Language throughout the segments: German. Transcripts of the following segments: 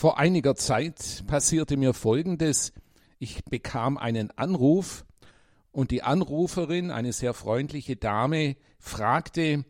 Vor einiger Zeit passierte mir Folgendes. Ich bekam einen Anruf und die Anruferin, eine sehr freundliche Dame, fragte,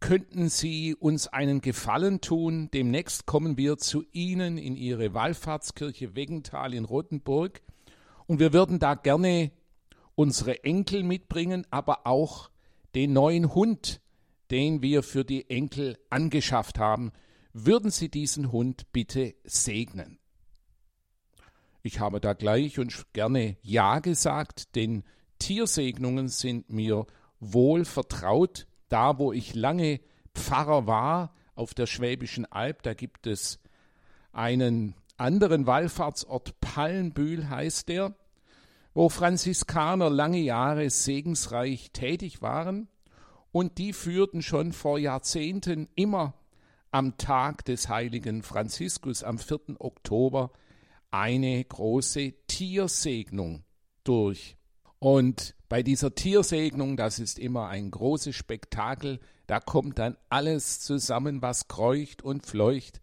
könnten Sie uns einen Gefallen tun? Demnächst kommen wir zu Ihnen in Ihre Wallfahrtskirche Weggenthal in Rothenburg und wir würden da gerne unsere Enkel mitbringen, aber auch den neuen Hund, den wir für die Enkel angeschafft haben. Würden Sie diesen Hund bitte segnen? Ich habe da gleich und gerne Ja gesagt, denn Tiersegnungen sind mir wohl vertraut. Da, wo ich lange Pfarrer war, auf der Schwäbischen Alb, da gibt es einen anderen Wallfahrtsort, Pallenbühl heißt der, wo Franziskaner lange Jahre segensreich tätig waren und die führten schon vor Jahrzehnten immer am Tag des heiligen Franziskus am 4. Oktober eine große Tiersegnung durch. Und bei dieser Tiersegnung, das ist immer ein großes Spektakel, da kommt dann alles zusammen, was kreucht und fleucht.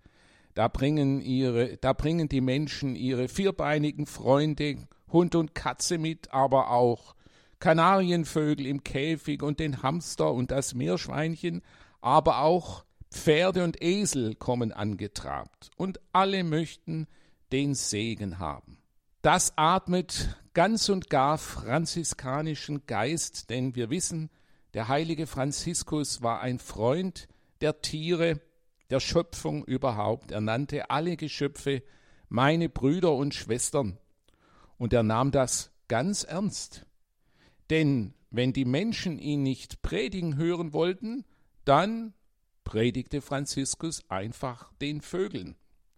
Da bringen ihre, da bringen die Menschen ihre vierbeinigen Freunde, Hund und Katze mit, aber auch Kanarienvögel im Käfig und den Hamster und das Meerschweinchen, aber auch Pferde und Esel kommen angetrabt und alle möchten den Segen haben. Das atmet ganz und gar franziskanischen Geist, denn wir wissen, der heilige Franziskus war ein Freund der Tiere, der Schöpfung überhaupt. Er nannte alle Geschöpfe meine Brüder und Schwestern. Und er nahm das ganz ernst. Denn wenn die Menschen ihn nicht predigen hören wollten, dann predigte Franziskus einfach den Vögeln.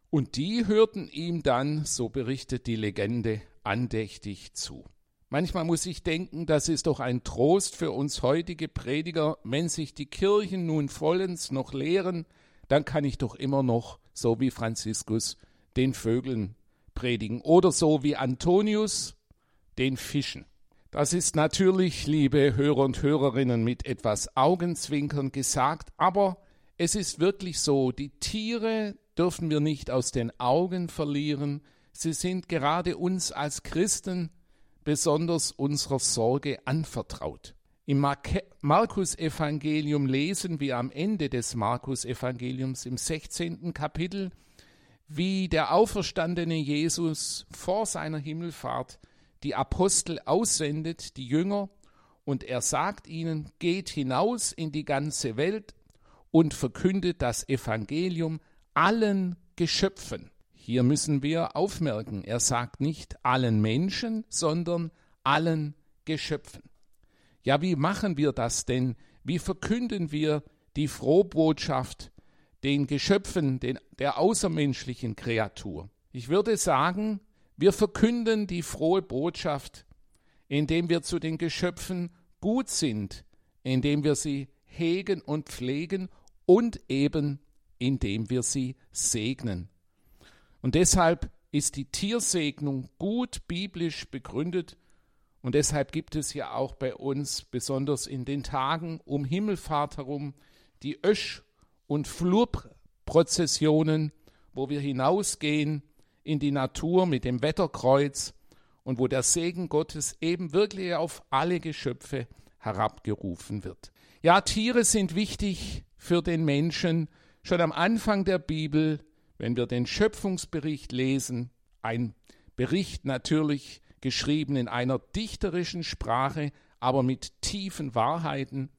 Und die hörten ihm dann, so berichtet die Legende, andächtig zu. Manchmal muss ich denken, das ist doch ein Trost für uns heutige Prediger, wenn sich die Kirchen nun vollends noch leeren, dann kann ich doch immer noch, so wie Franziskus, den Vögeln predigen oder so wie Antonius, den Fischen. Das ist natürlich, liebe Hörer und Hörerinnen, mit etwas Augenzwinkern gesagt, aber es ist wirklich so, die Tiere dürfen wir nicht aus den Augen verlieren. Sie sind gerade uns als Christen besonders unserer Sorge anvertraut. Im Markus-Evangelium lesen wir am Ende des Markus-Evangeliums im 16. Kapitel, wie der auferstandene Jesus vor seiner Himmelfahrt die Apostel aussendet, die Jünger, und er sagt ihnen, geht hinaus in die ganze Welt und verkündet das Evangelium allen Geschöpfen. Hier müssen wir aufmerken, er sagt nicht allen Menschen, sondern allen Geschöpfen. Ja, wie machen wir das denn? Wie verkünden wir die Frohbotschaft den Geschöpfen, den, der außermenschlichen Kreatur? Ich würde sagen, wir verkünden die frohe Botschaft, indem wir zu den Geschöpfen gut sind, indem wir sie hegen und pflegen und eben indem wir sie segnen. Und deshalb ist die Tiersegnung gut biblisch begründet und deshalb gibt es ja auch bei uns, besonders in den Tagen um Himmelfahrt herum, die Ösch- und Flurprozessionen, wo wir hinausgehen in die Natur mit dem Wetterkreuz und wo der Segen Gottes eben wirklich auf alle Geschöpfe herabgerufen wird. Ja, Tiere sind wichtig für den Menschen, Schon am Anfang der Bibel, wenn wir den Schöpfungsbericht lesen, ein Bericht natürlich geschrieben in einer dichterischen Sprache, aber mit tiefen Wahrheiten,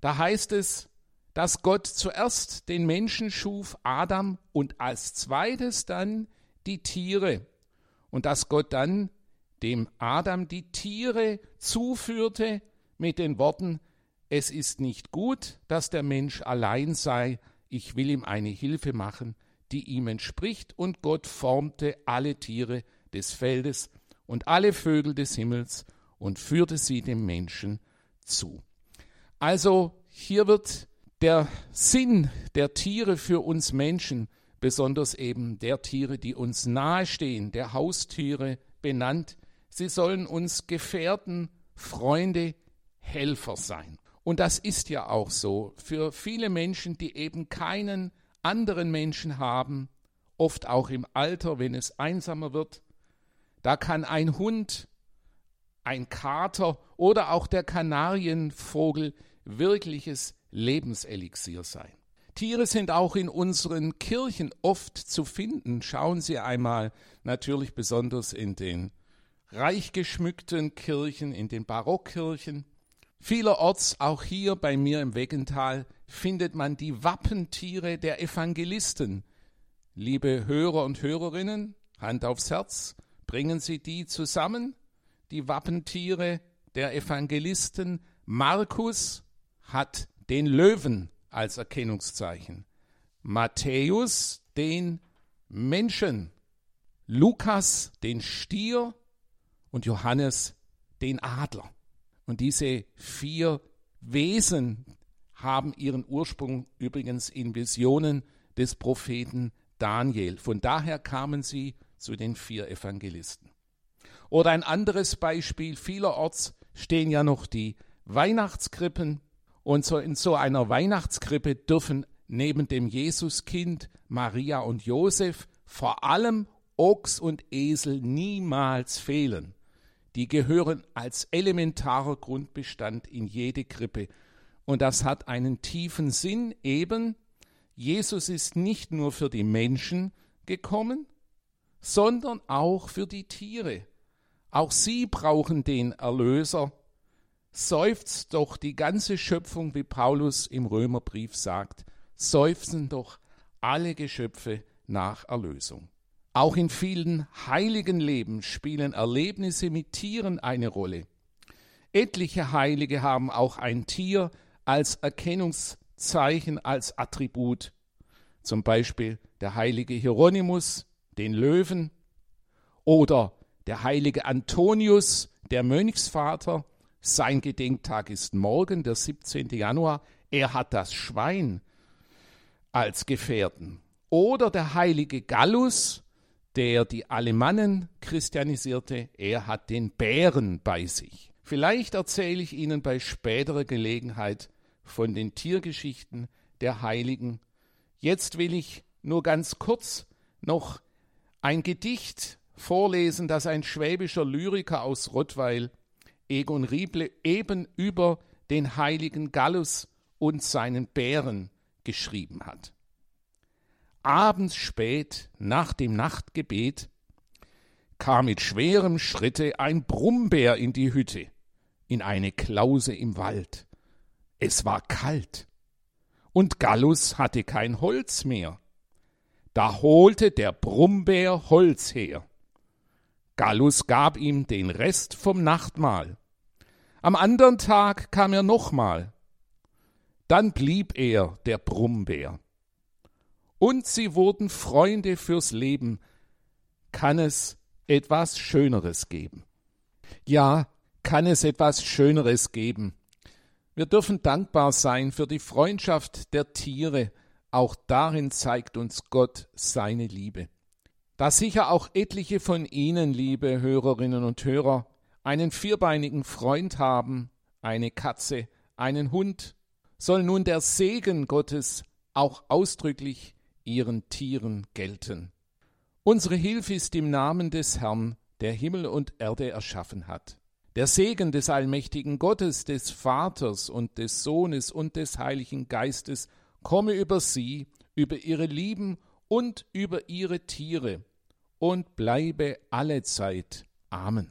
da heißt es, dass Gott zuerst den Menschen schuf, Adam, und als zweites dann die Tiere, und dass Gott dann dem Adam die Tiere zuführte mit den Worten, es ist nicht gut, dass der Mensch allein sei, ich will ihm eine Hilfe machen, die ihm entspricht, und Gott formte alle Tiere des Feldes und alle Vögel des Himmels und führte sie dem Menschen zu. Also hier wird der Sinn der Tiere für uns Menschen, besonders eben der Tiere, die uns nahestehen, der Haustiere benannt. Sie sollen uns Gefährten, Freunde, Helfer sein. Und das ist ja auch so für viele Menschen, die eben keinen anderen Menschen haben oft auch im Alter, wenn es einsamer wird. Da kann ein Hund, ein Kater oder auch der Kanarienvogel wirkliches Lebenselixier sein. Tiere sind auch in unseren Kirchen oft zu finden. Schauen Sie einmal, natürlich besonders in den reich geschmückten Kirchen, in den Barockkirchen. Vielerorts, auch hier bei mir im Weggental, findet man die Wappentiere der Evangelisten. Liebe Hörer und Hörerinnen, Hand aufs Herz, bringen Sie die zusammen, die Wappentiere der Evangelisten. Markus hat den Löwen als Erkennungszeichen, Matthäus den Menschen, Lukas den Stier und Johannes den Adler. Und diese vier Wesen haben ihren Ursprung übrigens in Visionen des Propheten Daniel. Von daher kamen sie zu den vier Evangelisten. Oder ein anderes Beispiel, vielerorts stehen ja noch die Weihnachtskrippen und so in so einer Weihnachtskrippe dürfen neben dem Jesuskind Maria und Josef vor allem Ochs und Esel niemals fehlen. Die gehören als elementarer Grundbestand in jede Krippe. Und das hat einen tiefen Sinn, eben, Jesus ist nicht nur für die Menschen gekommen, sondern auch für die Tiere. Auch sie brauchen den Erlöser. Seufzt doch die ganze Schöpfung, wie Paulus im Römerbrief sagt, seufzen doch alle Geschöpfe nach Erlösung. Auch in vielen heiligen Leben spielen Erlebnisse mit Tieren eine Rolle. Etliche Heilige haben auch ein Tier als Erkennungszeichen, als Attribut. Zum Beispiel der heilige Hieronymus, den Löwen, oder der heilige Antonius, der Mönchsvater. Sein Gedenktag ist morgen, der 17. Januar. Er hat das Schwein als Gefährten. Oder der heilige Gallus, der die Alemannen christianisierte, er hat den Bären bei sich. Vielleicht erzähle ich Ihnen bei späterer Gelegenheit von den Tiergeschichten der Heiligen. Jetzt will ich nur ganz kurz noch ein Gedicht vorlesen, das ein schwäbischer Lyriker aus Rottweil, Egon Rieble, eben über den heiligen Gallus und seinen Bären geschrieben hat abends spät nach dem Nachtgebet kam mit schwerem Schritte ein Brummbär in die Hütte, in eine Klause im Wald. Es war kalt, und Gallus hatte kein Holz mehr. Da holte der Brummbär Holz her. Gallus gab ihm den Rest vom Nachtmahl. Am andern Tag kam er nochmal. Dann blieb er, der Brummbär und sie wurden Freunde fürs Leben. Kann es etwas Schöneres geben? Ja, kann es etwas Schöneres geben. Wir dürfen dankbar sein für die Freundschaft der Tiere, auch darin zeigt uns Gott seine Liebe. Da sicher auch etliche von Ihnen, liebe Hörerinnen und Hörer, einen vierbeinigen Freund haben, eine Katze, einen Hund, soll nun der Segen Gottes auch ausdrücklich ihren Tieren gelten. Unsere Hilfe ist im Namen des Herrn, der Himmel und Erde erschaffen hat. Der Segen des allmächtigen Gottes, des Vaters und des Sohnes und des Heiligen Geistes komme über sie, über ihre Lieben und über ihre Tiere und bleibe allezeit. Amen.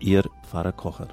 Ihr Pfarrer Kocher.